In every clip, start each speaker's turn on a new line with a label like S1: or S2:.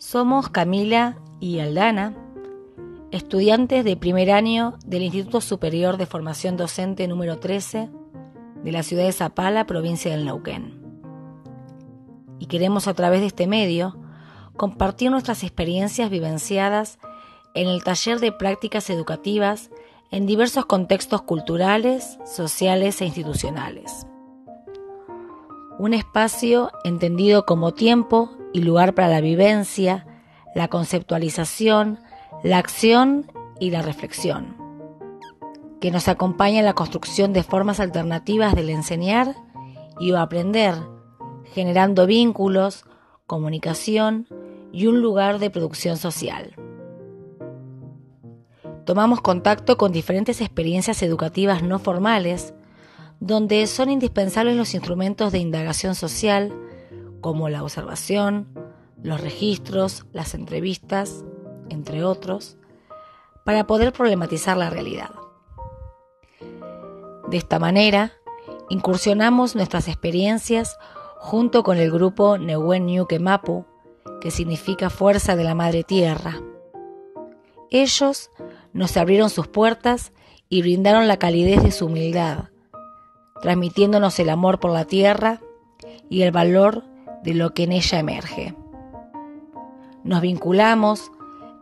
S1: Somos Camila y Aldana, estudiantes de primer año del Instituto Superior de Formación Docente número 13 de la ciudad de Zapala, provincia del Neuquén. Y queremos a través de este medio compartir nuestras experiencias vivenciadas en el taller de prácticas educativas en diversos contextos culturales, sociales e institucionales. Un espacio entendido como tiempo y lugar para la vivencia, la conceptualización, la acción y la reflexión, que nos acompaña en la construcción de formas alternativas del enseñar y aprender, generando vínculos, comunicación y un lugar de producción social. Tomamos contacto con diferentes experiencias educativas no formales, donde son indispensables los instrumentos de indagación social, como la observación, los registros, las entrevistas, entre otros, para poder problematizar la realidad. De esta manera, incursionamos nuestras experiencias junto con el grupo Newen Ñuque Mapu, que significa Fuerza de la Madre Tierra. Ellos nos abrieron sus puertas y brindaron la calidez de su humildad, transmitiéndonos el amor por la tierra y el valor de lo que en ella emerge. Nos vinculamos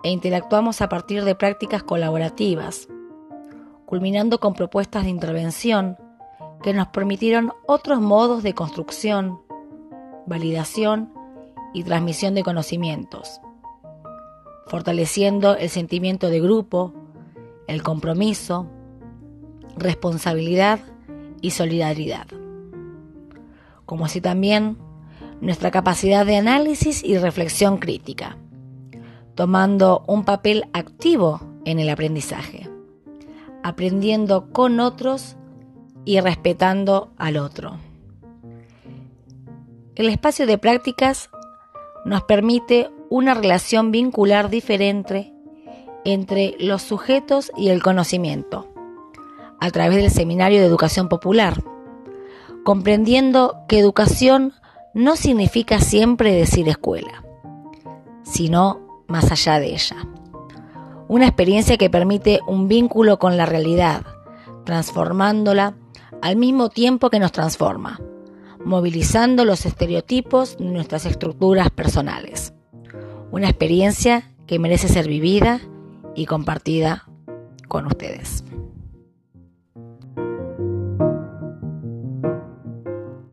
S1: e interactuamos a partir de prácticas colaborativas, culminando con propuestas de intervención que nos permitieron otros modos de construcción, validación y transmisión de conocimientos, fortaleciendo el sentimiento de grupo, el compromiso, responsabilidad y solidaridad, como así también nuestra capacidad de análisis y reflexión crítica, tomando un papel activo en el aprendizaje, aprendiendo con otros y respetando al otro. El espacio de prácticas nos permite una relación vincular diferente entre los sujetos y el conocimiento, a través del Seminario de Educación Popular, comprendiendo que educación no significa siempre decir escuela, sino más allá de ella. Una experiencia que permite un vínculo con la realidad, transformándola al mismo tiempo que nos transforma, movilizando los estereotipos de nuestras estructuras personales. Una experiencia que merece ser vivida y compartida con ustedes.